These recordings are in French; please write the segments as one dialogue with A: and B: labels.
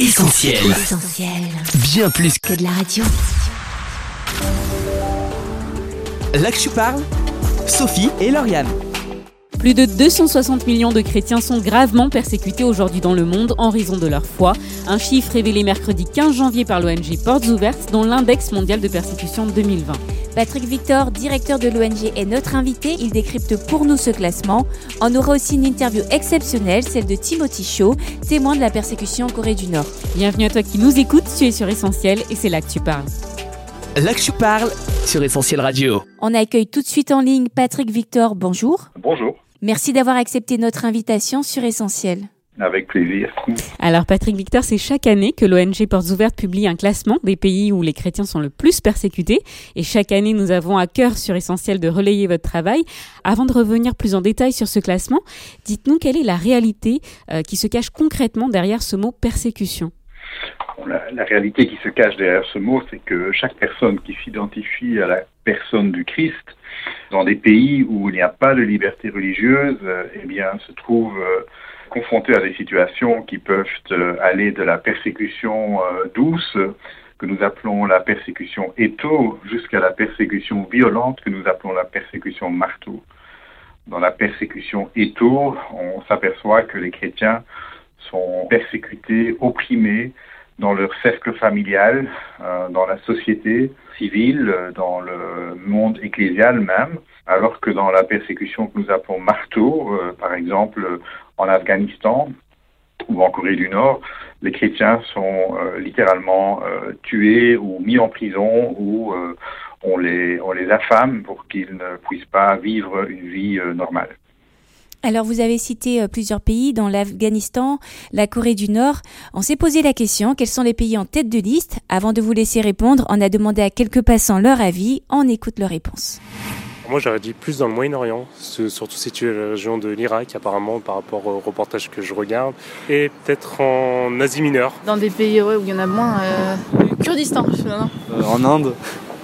A: Essentiel.
B: Essentiel.
A: Bien plus
B: Que de la radio.
A: Là que je parle, Sophie et Lauriane.
C: Plus de 260 millions de chrétiens sont gravement persécutés aujourd'hui dans le monde en raison de leur foi. Un chiffre révélé mercredi 15 janvier par l'ONG Portes Ouvertes dans l'index mondial de persécution 2020.
D: Patrick Victor, directeur de l'ONG, est notre invité. Il décrypte pour nous ce classement. On aura aussi une interview exceptionnelle, celle de Timothy Shaw, témoin de la persécution en Corée du Nord.
C: Bienvenue à toi qui nous écoutes, tu es sur Essentiel et c'est là que tu parles.
A: Là que je parle sur Essentiel Radio.
D: On accueille tout de suite en ligne Patrick Victor. Bonjour.
E: Bonjour,
D: Merci d'avoir accepté notre invitation sur Essentiel.
E: avec plaisir.
C: Alors Patrick Victor, c'est chaque année que l'ONG Portes Ouvertes publie un classement des pays où les chrétiens sont le plus persécutés. Et chaque année, nous avons à cœur sur Essentiel de relayer votre travail. Avant de revenir plus en détail sur ce classement, dites-nous quelle est la réalité euh, qui se cache concrètement derrière ce mot persécution.
E: La, réalité qui se cache derrière ce mot, c'est que chaque personne qui s'identifie à la personne du Christ, dans des pays où il n'y a pas de liberté religieuse, euh, eh bien, se trouve euh, confrontée à des situations qui peuvent euh, aller de la persécution douce, que nous appelons la persécution étau, jusqu'à la persécution violente, que nous appelons la persécution marteau. Dans la persécution étau, on s'aperçoit que les chrétiens sont persécutés, opprimés dans leur cercle familial, euh, dans la société civile, euh, dans le monde ecclésial même, alors que dans la persécution que nous appelons marteau, euh, par exemple en Afghanistan ou en Corée du Nord, les chrétiens sont littéralement tués ou mis en prison ou on, les, affame pour qu'ils ne puissent pas vivre une vie normale.
D: Alors vous avez cité euh, plusieurs pays, dans l'Afghanistan, la Corée du Nord. On s'est posé la question, quels sont les pays en tête de liste? Avant de vous laisser répondre, on a demandé à quelques passants leur avis. On écoute leur réponse.
F: Moi, j'aurais dit plus dans le Moyen-Orient, surtout situé dans la région de l'Irak, apparemment, par rapport au reportage que je regarde, et peut-être en Asie mineure.
G: Dans des pays ouais, où il y en a moins. Euh, le Kurdistan, finalement.
H: Euh, en Inde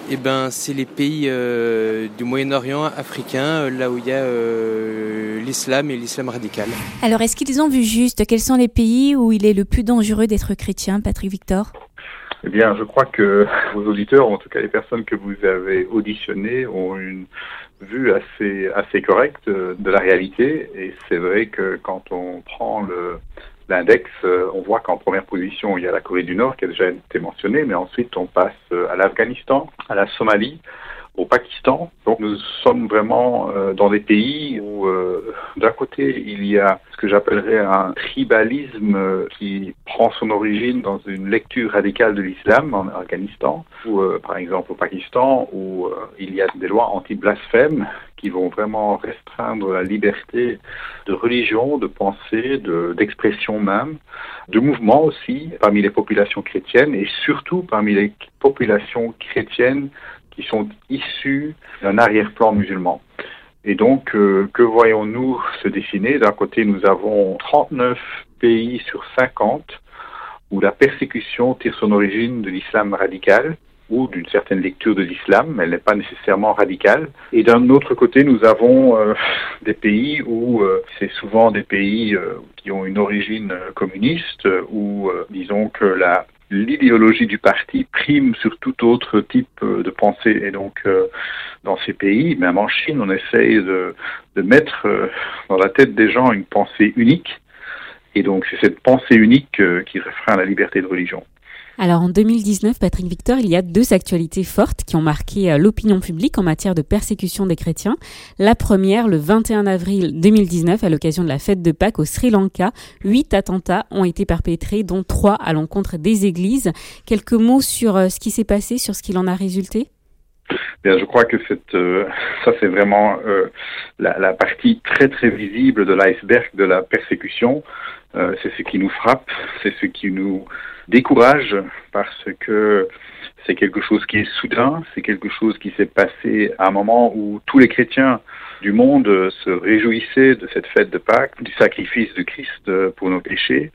H: Eh ben, c'est les pays euh, du Moyen-Orient africain, euh, là où il y a euh, l'islam et l'islam radical.
D: Alors est-ce qu'ils ont vu juste Quels sont les pays où il est le plus dangereux d'être chrétien, Patrick Victor?
E: Eh bien, je crois que vos auditeurs, en tout cas les personnes que vous avez auditionnées, ont une vue assez, assez correcte euh, de la réalité. Et c'est vrai que quand on prend le, l'index, euh, on voit qu'en première position, il y a la Corée du Nord qui a déjà été mentionnée, mais ensuite on passe euh, à l'Afghanistan, à la Somalie, au Pakistan. Donc nous sommes vraiment euh, dans des pays où euh, d'un côté il y a ce que j'appellerais un tribalisme euh, qui prend son origine dans une lecture radicale de l'islam en Afghanistan, ou par exemple au Pakistan où il y a des lois anti-blasphème qui vont vraiment restreindre la liberté de religion, de pensée, de- d'expression même, de mouvement aussi parmi les populations chrétiennes et surtout parmi les populations chrétiennes qui sont issus d'un arrière-plan musulman. Et donc, euh, que voyons-nous se dessiner? D'un côté, nous avons 39 pays sur 50 où la persécution tire son origine de l'islam radical ou d'une certaine lecture de l'islam, elle n'est pas nécessairement radicale. Et d'un autre côté, nous avons euh, des pays où euh, c'est souvent des pays qui ont une origine communiste, où disons que la l'idéologie du parti prime sur tout autre type euh, de pensée. Et donc, euh, dans ces pays, même en Chine, on essaye de, mettre euh, dans la tête des gens une pensée unique. Et donc, c'est cette pensée unique qui refrain la liberté de religion.
C: Alors en 2019, Patrick Victor, il y a deux actualités fortes qui ont marqué euh, l'opinion publique en matière de persécution des chrétiens. La première, le 21 avril 2019, à l'occasion de la fête de Pâques au Sri Lanka, huit attentats ont été perpétrés, dont trois à l'encontre des églises. Quelques mots sur euh, ce qui s'est passé, sur ce qu'il en a résulté?
E: Bien, je crois que euh, ça c'est vraiment la, partie très très visible de l'iceberg de la persécution. C'est ce qui nous frappe, c'est ce qui nous décourage parce que c'est quelque chose qui est soudain, c'est quelque chose qui s'est passé à un moment où tous les chrétiens du monde se réjouissaient de cette fête de Pâques, du sacrifice de Christ pour nos péchés.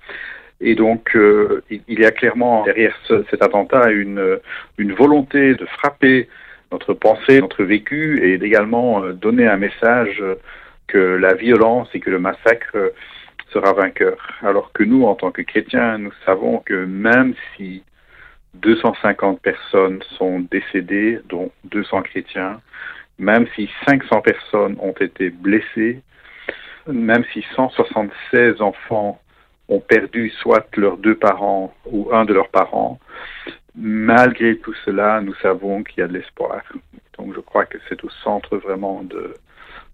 E: Et donc, euh, il y a clairement derrière ce- cet attentat une, une volonté de frapper notre pensée, notre vécu, et également euh, donner un message que la violence et que le massacre sera vainqueur. Alors que nous, en tant que chrétiens, nous savons que même si 250 personnes sont décédées, dont 200 chrétiens, même si 500 personnes ont été blessées, même si 176 enfants ont perdu soit leurs deux parents ou un de leurs parents, malgré tout cela, nous savons qu'il y a de l'espoir. Donc je crois que c'est au centre vraiment de,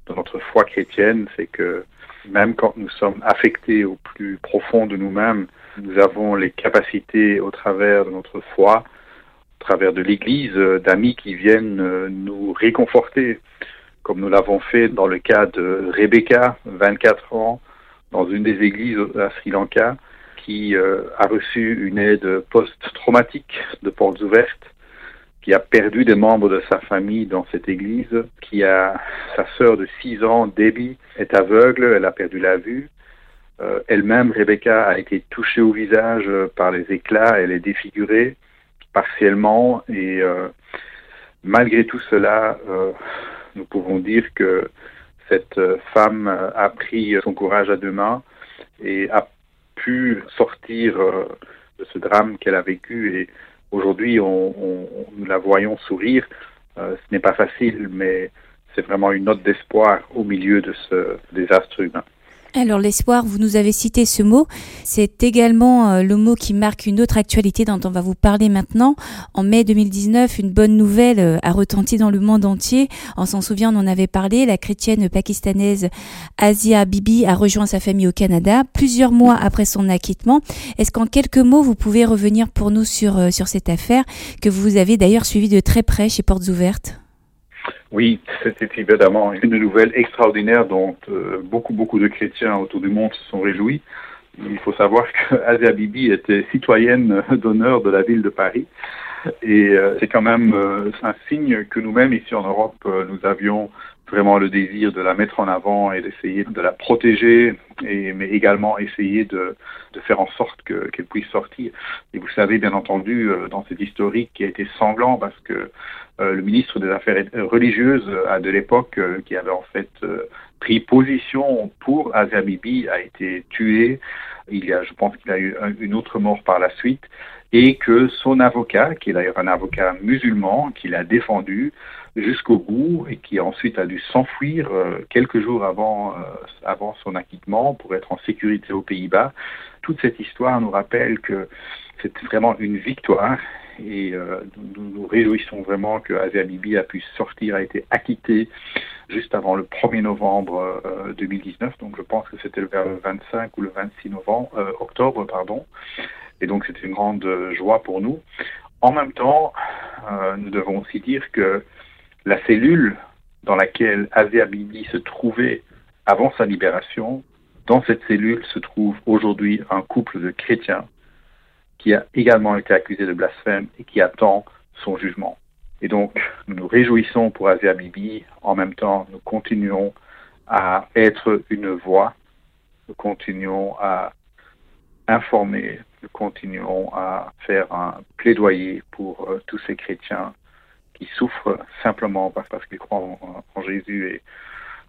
E: de notre foi chrétienne, c'est que même quand nous sommes affectés au plus profond de nous-mêmes, nous avons les capacités au travers de notre foi, au travers de l'Église, d'amis qui viennent euh, nous réconforter, comme nous l'avons fait dans le cas de Rebecca, 24 ans, dans une des églises à Sri Lanka, qui euh, a reçu une aide post-traumatique de portes ouvertes qui a perdu des membres de sa famille dans cette église, qui a sa sœur de 6 ans, Debbie, est aveugle, elle a perdu la vue. Euh, elle-même, Rebecca, a été touchée au visage par les éclats, elle est défigurée partiellement et euh, malgré tout cela, euh, nous pouvons dire que cette femme a pris son courage à deux mains et a pu sortir de ce drame qu'elle a vécu et Aujourd'hui, on, on, nous la voyons sourire. Euh, ce n'est pas facile, mais c'est vraiment une note d'espoir au milieu de ce désastre humain.
D: Alors l'espoir, vous nous avez cité ce mot, c'est également euh, le mot qui marque une autre actualité dont on va vous parler maintenant. En mai 2019, une bonne nouvelle euh, a retenti dans le monde entier. On s'en souvient, on en avait parlé, la chrétienne pakistanaise Asia Bibi a rejoint sa famille au Canada plusieurs mois après son acquittement. Est-ce qu'en quelques mots, vous pouvez revenir pour nous sur, euh, sur cette affaire que vous avez d'ailleurs suivie de très près chez Portes Ouvertes?
E: Oui, c'était évidemment une nouvelle extraordinaire dont euh, beaucoup, beaucoup de chrétiens autour du monde se sont réjouis. Il faut savoir que Asia Bibi était citoyenne d'honneur de la ville de Paris. Et euh, c'est quand même euh, un signe que nous-mêmes, ici en Europe, nous avions vraiment le désir de la mettre en avant et d'essayer de la protéger, et, mais également essayer de, de faire en sorte qu'elle puisse sortir. Et vous savez, bien entendu, dans cette historique qui a été sanglant parce que euh, le ministre des Affaires religieuses à de l'époque, euh, qui avait en fait euh, pris position pour Asia a été tué. Il y a, je pense qu'il a eu une autre mort par la suite, et que son avocat, qui est d'ailleurs un avocat musulman, qui l'a défendu jusqu'au bout et qui ensuite a dû s'enfuir quelques jours avant, avant son acquittement pour être en sécurité aux Pays-Bas. Toute cette histoire nous rappelle que c'est vraiment une victoire et euh, nous nous réjouissons vraiment que Asia Bibi a pu sortir, a été acquitté juste avant le 1er novembre 2019. Euh, donc je pense que c'était vers le 25 ou le 26 novembre, euh, octobre, pardon. Et donc c'était une grande joie pour nous. En même temps, nous devons aussi dire que la cellule dans laquelle Bibi se trouvait avant sa libération, dans cette cellule se trouve aujourd'hui un couple de chrétiens qui a également été accusé de blasphème et qui attend son jugement. Et donc, nous nous réjouissons pour Asia Bibi. En même temps, nous continuons à être une voix. Nous continuons à informer. Nous continuons à faire un plaidoyer pour euh, tous ces chrétiens qui souffrent simplement parce, qu'ils croient en, en Jésus et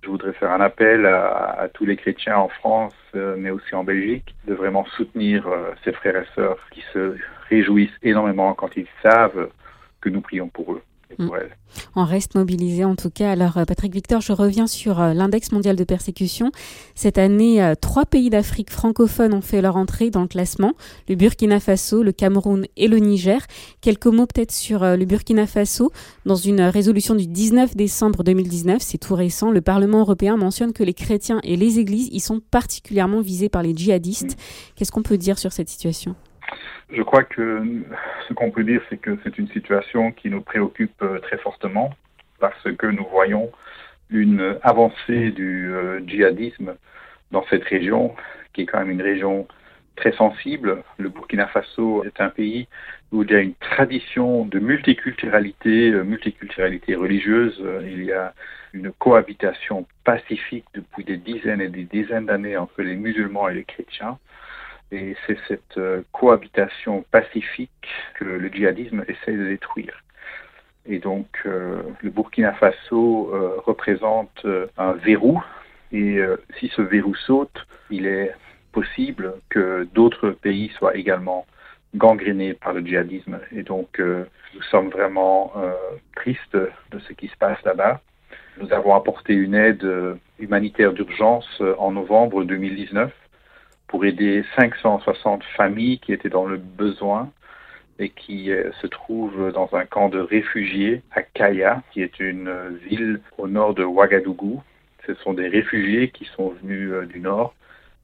E: je voudrais faire un appel à, tous les chrétiens en France, euh, mais aussi en Belgique, de vraiment soutenir euh, ces frères et sœurs qui se réjouissent énormément quand ils savent que nous prions pour eux. Mm.
C: On reste mobilisé en tout cas. Alors euh, Patrick Victor, je reviens sur euh, l'index mondial de persécution. Cette année, euh, trois pays d'Afrique francophone ont fait leur entrée dans le classement. Le Burkina Faso, le Cameroun et le Niger. Quelques mots peut-être sur le Burkina Faso. Dans une résolution du 19 décembre 2019, c'est tout récent, le Parlement européen mentionne que les chrétiens et les églises y sont particulièrement visés par les djihadistes. Mm. Qu'est-ce qu'on peut dire sur cette situation?
E: Je crois que ce qu'on peut dire, c'est que c'est une situation qui nous préoccupe euh, très fortement parce que nous voyons une avancée du euh, djihadisme dans cette région, qui est quand même une région très sensible. Le Burkina Faso est un pays où il y a une tradition de multiculturalité, euh, multiculturalité religieuse. Il y a une cohabitation pacifique depuis des dizaines et des dizaines d'années entre les musulmans et les chrétiens. Et c'est cette euh, cohabitation pacifique que le djihadisme essaie de détruire. Et donc euh, le Burkina Faso euh, représente un verrou. Et si ce verrou saute, il est possible que d'autres pays soient également gangrénés par le djihadisme. Et donc, nous sommes vraiment tristes de ce qui se passe là-bas. Nous avons apporté une aide humanitaire d'urgence en novembre 2019 pour aider 560 familles qui étaient dans le besoin et qui se trouvent dans un camp de réfugiés à Kaya, qui est une ville au nord de Ouagadougou. Ce sont des réfugiés qui sont venus du nord.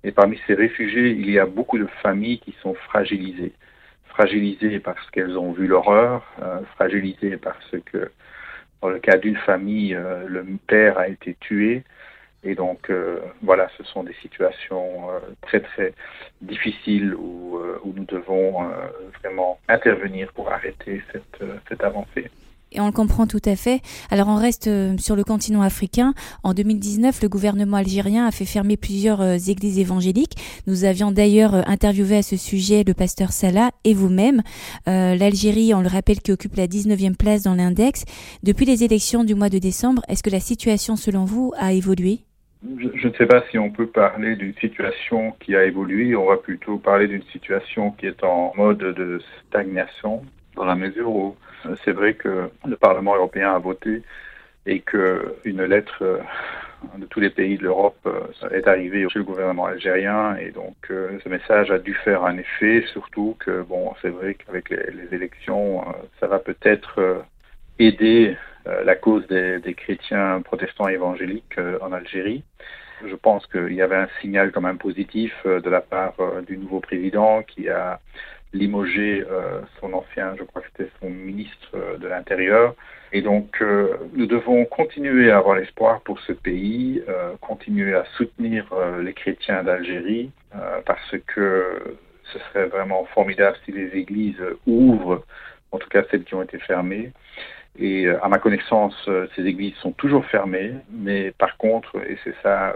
E: Et parmi ces réfugiés, il y a beaucoup de familles qui sont fragilisées fragilisées parce qu'elles ont vu l'horreur, euh, fragilisées parce que dans le cas d'une famille, euh, le père a été tué. Et donc, euh, voilà, ce sont des situations très, très difficiles où, où nous devons vraiment intervenir pour arrêter cette, avancée
D: et on le comprend tout à fait. Alors on reste euh, sur le continent africain. En 2019, le gouvernement algérien a fait fermer plusieurs euh, églises évangéliques. Nous avions d'ailleurs euh, interviewé à ce sujet le pasteur Salah et vous-même. L'Algérie, on le rappelle, qui occupe la 19e place dans l'index. Depuis les élections du mois de décembre, est-ce que la situation, selon vous, a évolué?
E: Je, ne sais pas si on peut parler d'une situation qui a évolué. On va plutôt parler d'une situation qui est en mode de stagnation, dans la mesure où c'est vrai que le Parlement européen a voté et qu'une lettre euh, de tous les pays de l'Europe euh, est arrivée chez le gouvernement algérien et donc euh, ce message a dû faire un effet, surtout que bon, c'est vrai qu'avec les, élections, ça va peut-être aider la cause des, des, chrétiens protestants évangéliques en Algérie. Je pense qu'il y avait un signal quand même positif de la part du nouveau président qui a limogé euh, son ancien, je crois que c'était son ministre euh, de l'Intérieur. Et donc, euh, nous devons continuer à avoir l'espoir pour ce pays, continuer à soutenir les chrétiens d'Algérie, parce que ce serait vraiment formidable si les églises ouvrent, en tout cas celles qui ont été fermées. Et à ma connaissance, ces églises sont toujours fermées, mais par contre, et c'est ça,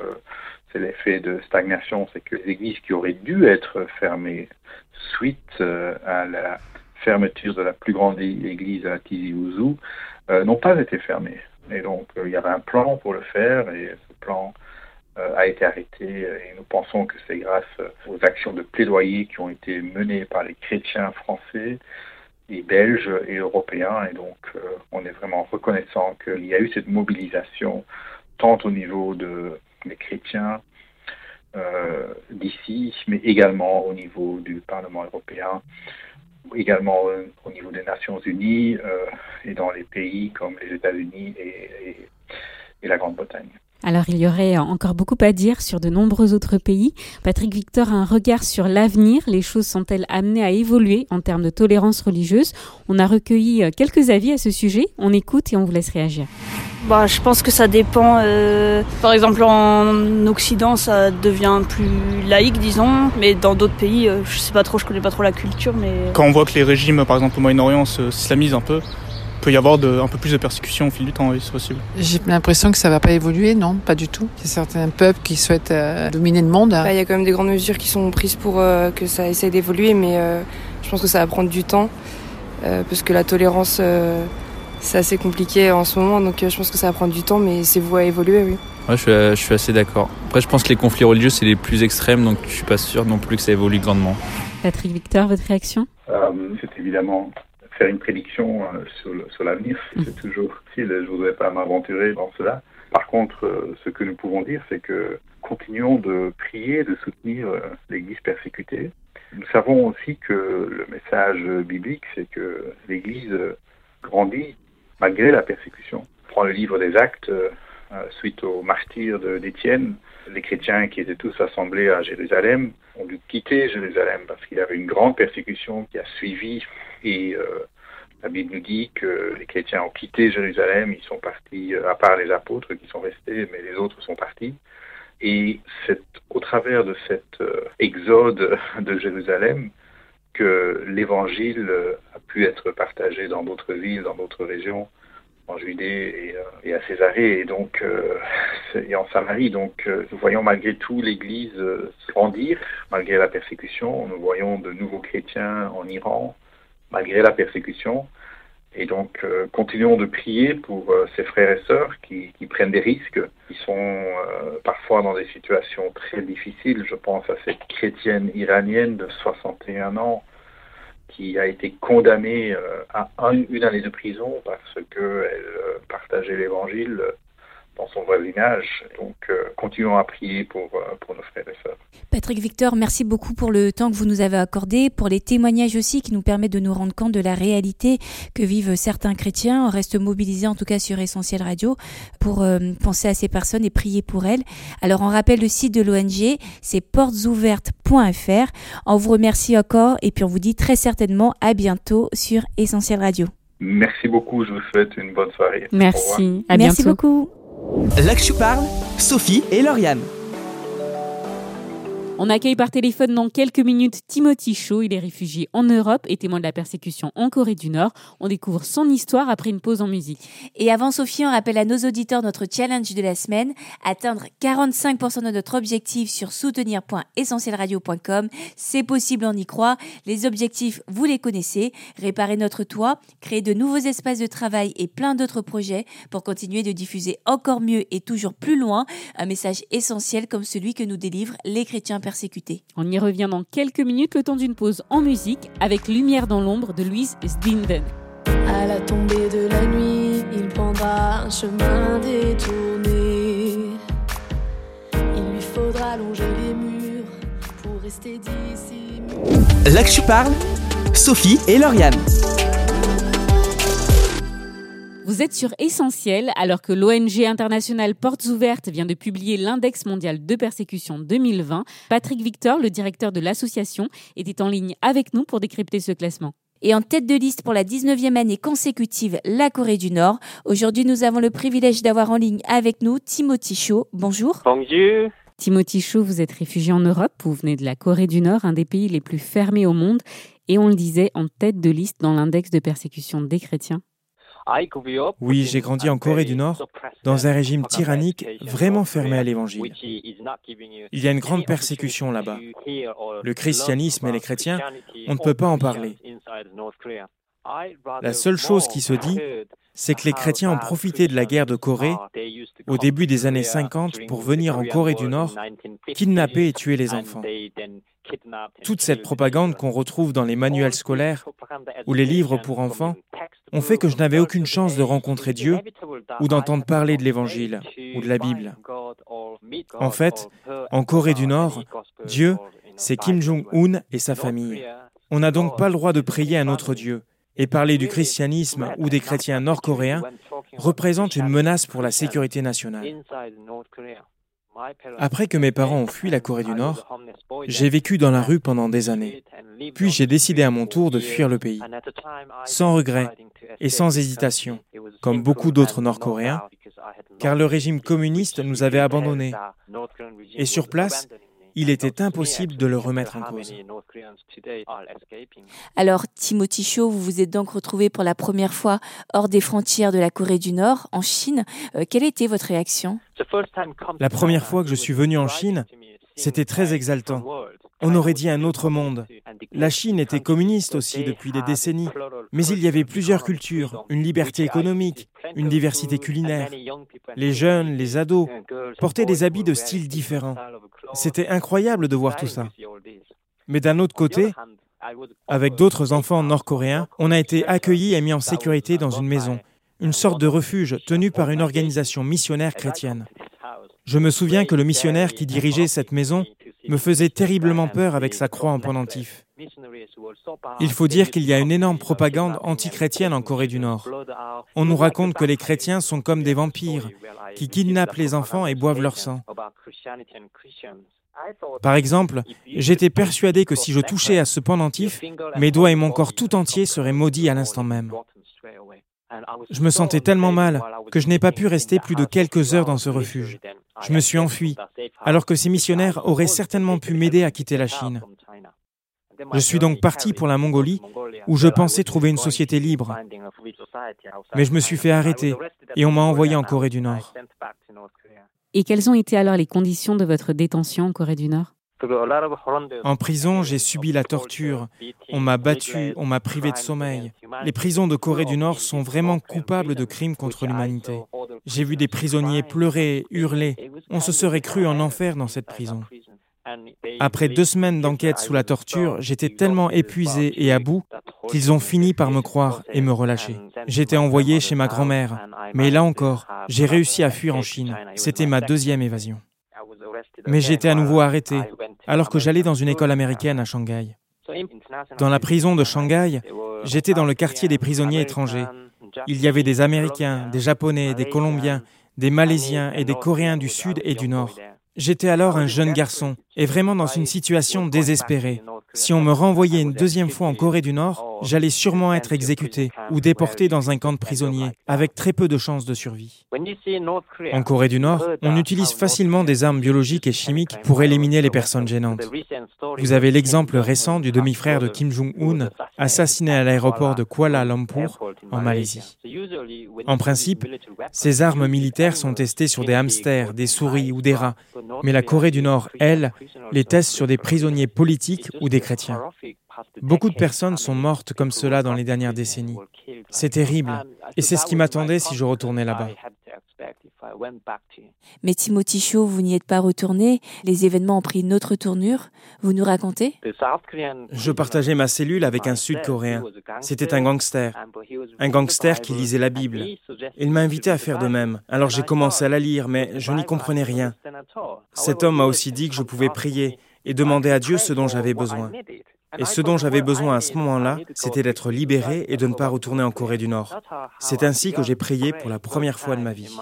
E: c'est l'effet de stagnation, c'est que les églises qui auraient dû être fermées suite euh, à la fermeture de la plus grande église à Tizi Ouzou euh, n'ont pas été fermées. Et donc, euh, il y avait un plan pour le faire et ce plan a été arrêté et nous pensons que c'est grâce aux actions de plaidoyer qui ont été menées par les chrétiens français et belges et européens. Et donc, on est vraiment reconnaissant qu'il y a eu cette mobilisation tant au niveau de, des chrétiens euh, d'ici, mais également au niveau du Parlement européen, également au niveau des Nations Unies euh, et dans les pays comme les États-Unis et la Grande-Bretagne.
C: Alors il y aurait encore beaucoup à dire sur de nombreux autres pays. Patrick Victor a un regard sur l'avenir. Les choses sont-elles amenées à évoluer en termes de tolérance religieuse? On a recueilli euh, quelques avis à ce sujet. On écoute et on vous laisse réagir.
B: Bah, je pense que ça dépend. Euh, par exemple, en Occident, ça devient plus laïque, disons, mais dans d'autres pays, euh, je sais pas trop, je connais pas trop la culture, mais.
I: Quand on voit que les régimes, par exemple au Moyen-Orient, s'islamisent un peu, peut y avoir de, un peu plus de persécution au fil du temps, oui, c'est possible.
J: J'ai l'impression que ça va pas évoluer, non, pas du tout. Il y a certains peuples qui souhaitent euh, dominer le monde.
K: Bah, il y a quand même des grandes mesures qui sont prises pour euh, que ça essaie d'évoluer, mais euh, je pense que ça va prendre du temps, parce que la tolérance, c'est assez compliqué en ce moment, donc je pense que ça va prendre du temps, mais c'est vous à évoluer, oui.
L: Ouais, je suis, je suis assez d'accord. Après, je pense que les conflits religieux, c'est les plus extrêmes, donc je suis pas sûr non plus que ça évolue grandement.
C: Patrick Victor, votre réaction?
E: C'est évidemment faire une prédiction euh, sur, l'avenir, mm. c'est toujours difficile. Je ne voudrais pas m'aventurer dans cela. Par contre, euh, ce que nous pouvons dire, c'est que continuons de prier, de soutenir euh, l'Église persécutée. Nous savons aussi que le message biblique, c'est que l'Église grandit malgré la persécution. On prend le livre des Actes, suite au martyr d'Étienne, les chrétiens qui étaient tous assemblés à Jérusalem ont dû quitter Jérusalem parce qu'il y avait une grande persécution qui a suivi. Et euh, la Bible nous dit que les chrétiens ont quitté Jérusalem, ils sont partis, euh, à part les apôtres qui sont restés, mais les autres sont partis. Et c'est au travers de cet euh, exode de Jérusalem que l'évangile a pu être partagé dans d'autres villes, dans d'autres régions, en Judée et, à Césarée et donc et en Samarie. Donc nous voyons malgré tout l'Église grandir malgré la persécution. Nous voyons de nouveaux chrétiens en Iran, malgré la persécution. Et donc, euh, continuons de prier pour euh, ces frères et sœurs qui, prennent des risques, qui sont euh, parfois dans des situations très difficiles. Je pense à cette chrétienne iranienne de 61 ans qui a été condamnée à une année de prison parce qu'elle partageait l'évangile dans son voisinage. Donc, euh, continuons à prier pour, euh, pour nos frères et sœurs.
D: Patrick Victor, merci beaucoup pour le temps que vous nous avez accordé, pour les témoignages aussi qui nous permettent de nous rendre compte de la réalité que vivent certains chrétiens. On reste mobilisés, en tout cas sur Essentiel Radio, pour euh, penser à ces personnes et prier pour elles. Alors, on rappelle le site de l'ONG, c'est portesouvertes.fr. On vous remercie encore et puis on vous dit très certainement à bientôt sur Essentiel Radio.
E: Merci beaucoup, je vous souhaite une bonne soirée.
C: Merci, à
D: Merci beaucoup.
A: Là parle, Sophie et Lauriane.
C: On accueille par téléphone dans quelques minutes Timothy Shaw. Il est réfugié en Europe et témoin de la persécution en Corée du Nord. On découvre son histoire après une pause en musique.
D: Et avant Sophie, on rappelle à nos auditeurs notre challenge de la semaine. Atteindre 45% de notre objectif sur soutenir.essentielradio.com. C'est possible, on y croit. Les objectifs, vous les connaissez. Réparer notre toit, créer de nouveaux espaces de travail et plein d'autres projets pour continuer de diffuser encore mieux et toujours plus loin un message essentiel comme celui que nous délivrent les chrétiens
C: on y revient dans quelques minutes, le temps d'une pause en musique avec Lumière dans l'ombre de Louise Sdinden.
M: À la tombée de la nuit, il prendra un chemin détourné. Il lui faudra longer les murs pour rester d'ici.
A: Là que je parle, Sophie et Lauriane.
C: Vous êtes sur Essentiel alors que l'ONG internationale Portes Ouvertes vient de publier l'index mondial de persécution 2020. Patrick Victor, le directeur de l'association, était en ligne avec nous pour décrypter ce classement.
D: Et en tête de liste pour la 19e année consécutive, la Corée du Nord. Aujourd'hui, nous avons le privilège d'avoir en ligne avec nous Timothy Cho. Bonjour.
N: Bonjour.
C: Timothy Cho, vous êtes réfugié en Europe, vous venez de la Corée du Nord, un des pays les plus fermés au monde, et on le disait en tête de liste dans l'index de persécution des chrétiens.
N: Oui, j'ai grandi en Corée du Nord, dans un régime tyrannique vraiment fermé à l'Évangile. Il y a une grande persécution là-bas. Le christianisme et les chrétiens, on ne peut pas en parler. La seule chose qui se dit, c'est que les chrétiens ont profité de la guerre de Corée au début des années 50 pour venir en Corée du Nord, kidnapper et tuer les enfants. Toute cette propagande qu'on retrouve dans les manuels scolaires ou les livres pour enfants ont fait que je n'avais aucune chance de rencontrer Dieu ou d'entendre parler de l'Évangile ou de la Bible. En fait, en Corée du Nord, Dieu, c'est Kim Jong-un et sa famille. On n'a donc pas le droit de prier un autre Dieu. Et parler du christianisme ou des chrétiens nord-coréens représente une menace pour la sécurité nationale. Après que mes parents ont fui la Corée du Nord, j'ai vécu dans la rue pendant des années. Puis j'ai décidé à mon tour de fuir le pays, sans regret et sans hésitation, comme beaucoup d'autres Nord-Coréens, car le régime communiste nous avait abandonnés. Et sur place, il était impossible de le remettre en cause.
D: Alors, Timothy Cho, vous vous êtes donc retrouvé pour la première fois hors des frontières de la Corée du Nord, en Chine. Euh, quelle était votre réaction?
N: La première fois que je suis venu en Chine, c'était très exaltant. On aurait dit un autre monde. La Chine était communiste aussi depuis des décennies, mais il y avait plusieurs cultures, une liberté économique, une diversité culinaire. Les jeunes, les ados portaient des habits de styles différents. C'était incroyable de voir tout ça. Mais d'un autre côté, avec d'autres enfants nord-coréens, on a été accueillis et mis en sécurité dans une maison, une sorte de refuge tenu par une organisation missionnaire chrétienne. Je me souviens que le missionnaire qui dirigeait cette maison me faisait terriblement peur avec sa croix en pendentif. Il faut dire qu'il y a une énorme propagande anti-chrétienne en Corée du Nord. On nous raconte que les chrétiens sont comme des vampires, qui kidnappent les enfants et boivent leur sang. Par exemple, j'étais persuadé que si je touchais à ce pendentif, mes doigts et mon corps tout entier seraient maudits à l'instant même. Je me sentais tellement mal que je n'ai pas pu rester plus de quelques heures dans ce refuge. Je me suis enfui, alors que ces missionnaires auraient certainement pu m'aider à quitter la Chine. Je suis donc parti pour la Mongolie, où je pensais trouver une société libre. Mais je me suis fait arrêter et on m'a envoyé en Corée du Nord.
C: Et quelles ont été alors les conditions de votre détention en Corée du Nord?
N: En prison, j'ai subi la torture. On m'a battu, on m'a privé de sommeil. Les prisons de Corée du Nord sont vraiment coupables de crimes contre l'humanité. J'ai vu des prisonniers pleurer, hurler. On se serait cru en enfer dans cette prison. Après deux semaines d'enquête sous la torture, j'étais tellement épuisé et à bout qu'ils ont fini par me croire et me relâcher. J'étais envoyé chez ma grand-mère, mais là encore, j'ai réussi à fuir en Chine. C'était ma deuxième évasion. Mais été à nouveau arrêté alors que j'allais dans une école américaine à Shanghai. Dans la prison de Shanghai, j'étais dans le quartier des prisonniers étrangers. Il y avait des Américains, des Japonais, des Colombiens, des Malaisiens et des Coréens du Sud et du Nord. J'étais alors un jeune garçon et vraiment dans une situation désespérée. Si on me renvoyait une deuxième fois en Corée du Nord, j'allais sûrement être exécuté ou déporté dans un camp de prisonniers, avec très peu de chances de survie. En Corée du Nord, on utilise facilement des armes biologiques et chimiques pour éliminer les personnes gênantes. Vous avez l'exemple récent du demi-frère de Kim Jong-un, assassiné à l'aéroport de Kuala Lumpur, en Malaisie. En principe, ces armes militaires sont testées sur des hamsters, des souris ou des rats, mais la Corée du Nord, elle, les teste sur des prisonniers politiques ou des chrétiens. Beaucoup de personnes sont mortes comme cela dans les dernières décennies. C'est terrible, et c'est ce qui m'attendait si je retournais là-bas.
D: Mais Timothy Shaw, vous n'y êtes pas retourné, les événements ont pris une autre tournure. Vous nous racontez?
N: Je partageais ma cellule avec un Sud-Coréen. C'était un gangster. Un gangster qui lisait la Bible. Il m'a invité à faire de même. Alors j'ai commencé à la lire, mais je n'y comprenais rien. Cet homme m'a aussi dit que je pouvais prier et demander à Dieu ce dont j'avais besoin. Et ce dont j'avais besoin à ce moment-là, c'était d'être libéré et de ne pas retourner en Corée du Nord. C'est ainsi que j'ai prié pour la première fois de ma vie.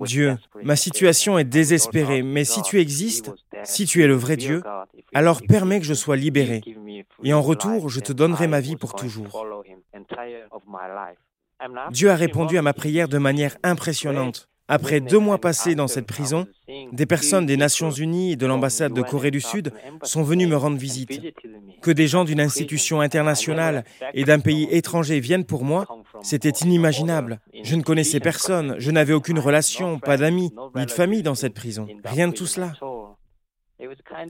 N: Dieu, ma situation est désespérée, mais si tu existes, si tu es le vrai Dieu, alors permets que je sois libéré. Et en retour, je te donnerai ma vie pour toujours. Dieu a répondu à ma prière de manière impressionnante. Après deux mois passés dans cette prison, des personnes des Nations Unies et de l'ambassade de Corée du Sud sont venues me rendre visite. Que des gens d'une institution internationale et d'un pays étranger viennent pour moi, c'était inimaginable. Je ne connaissais personne, je n'avais aucune relation, pas d'amis, ni de famille dans cette prison. Rien de tout cela.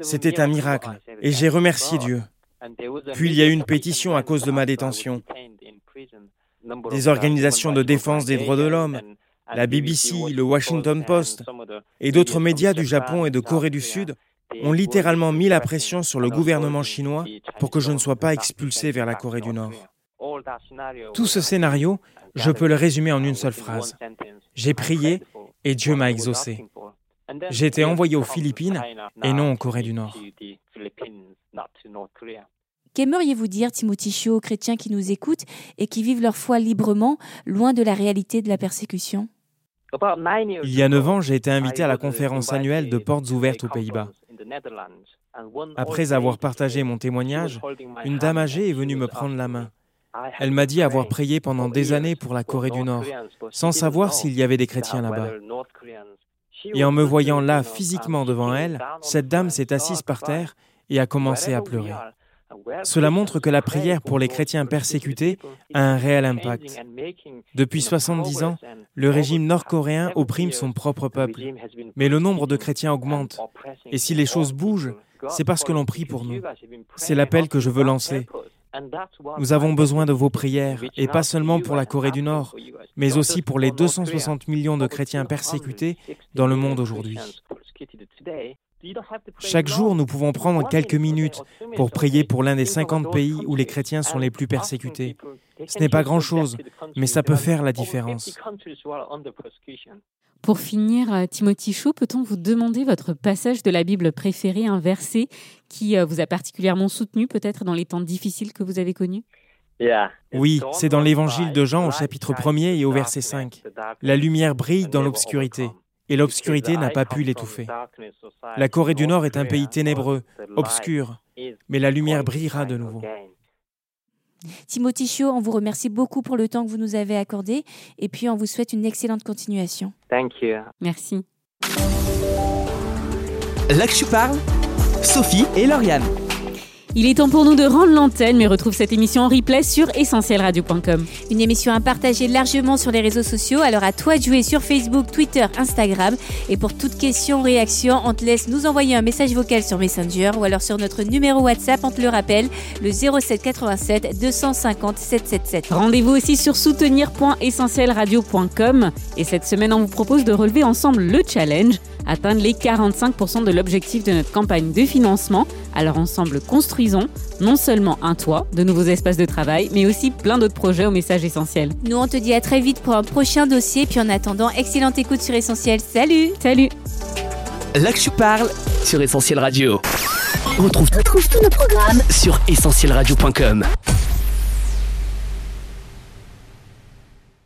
N: C'était un miracle, et j'ai remercié Dieu. Puis il y a eu une pétition à cause de ma détention. Des organisations de défense des droits de l'homme, la BBC, le Washington Post et d'autres médias du Japon et de Corée du Sud ont littéralement mis la pression sur le gouvernement chinois pour que je ne sois pas expulsé vers la Corée du Nord. Tout ce scénario, je peux le résumer en une seule phrase. J'ai prié et Dieu m'a exaucé. J'ai été envoyé aux Philippines et non en Corée du Nord.
D: Qu'aimeriez-vous dire, Timothy Chio, aux chrétiens qui nous écoutent et qui vivent leur foi librement, loin de la réalité de la persécution?
N: Il y a neuf ans, j'ai été invité à la conférence annuelle de Portes ouvertes aux Pays-Bas. Après avoir partagé mon témoignage, une dame âgée est venue me prendre la main. Elle m'a dit avoir prié pendant des années pour la Corée du Nord, sans savoir s'il y avait des chrétiens là-bas. Et en me voyant là physiquement devant elle, cette dame s'est assise par terre et a commencé à pleurer. Cela montre que la prière pour les chrétiens persécutés a un réel impact. Depuis 70 ans, le régime nord-coréen opprime son propre peuple, mais le nombre de chrétiens augmente. Et si les choses bougent, c'est parce que l'on prie pour nous. C'est l'appel que je veux lancer. Nous avons besoin de vos prières, et pas seulement pour la Corée du Nord, mais aussi pour les 260 millions de chrétiens persécutés dans le monde aujourd'hui. Chaque jour, nous pouvons prendre quelques minutes pour prier pour l'un des 50 pays où les chrétiens sont les plus persécutés. Ce n'est pas grand-chose, mais ça peut faire la différence.
C: Pour finir, euh, Timothy Chou, peut-on vous demander votre passage de la Bible préféré, un verset qui euh, vous a particulièrement soutenu peut-être dans les temps difficiles que vous avez connus?
N: Oui, c'est dans l'évangile de Jean au chapitre 1er et au verset 5. La lumière brille dans l'obscurité et l'obscurité n'a pas pu l'étouffer. La Corée du Nord est un pays ténébreux, obscur, mais la lumière brillera de nouveau.
D: Timothy Chio, on vous remercie beaucoup pour le temps que vous nous avez accordé et puis on vous souhaite une excellente continuation.
C: Merci.
A: Là que je parle, Sophie et Lauriane.
C: Il est temps pour nous de rendre l'antenne, mais retrouve cette émission en replay sur essentielradio.com.
D: Une émission à partager largement sur les réseaux sociaux, alors à toi de jouer sur Facebook, Twitter, Instagram. Et pour toute question, réaction, on te laisse nous envoyer un message vocal sur Messenger ou alors sur notre numéro WhatsApp, on te le rappelle, le 07 87 250 777.
C: Rendez-vous aussi sur soutenir.essentielradio.com. Et cette semaine, on vous propose de relever ensemble le challenge atteindre les 45% de l'objectif de notre campagne de financement. Alors ensemble, construisons non seulement un toit, de nouveaux espaces de travail, mais aussi plein d'autres projets au message essentiel.
D: Nous, on te dit à très vite pour un prochain dossier. Puis en attendant, excellente écoute sur Essentiel. Salut
C: Salut
A: Là que je parle sur Essentiel Radio. On retrouve, tous nos programmes sur essentielradio.com.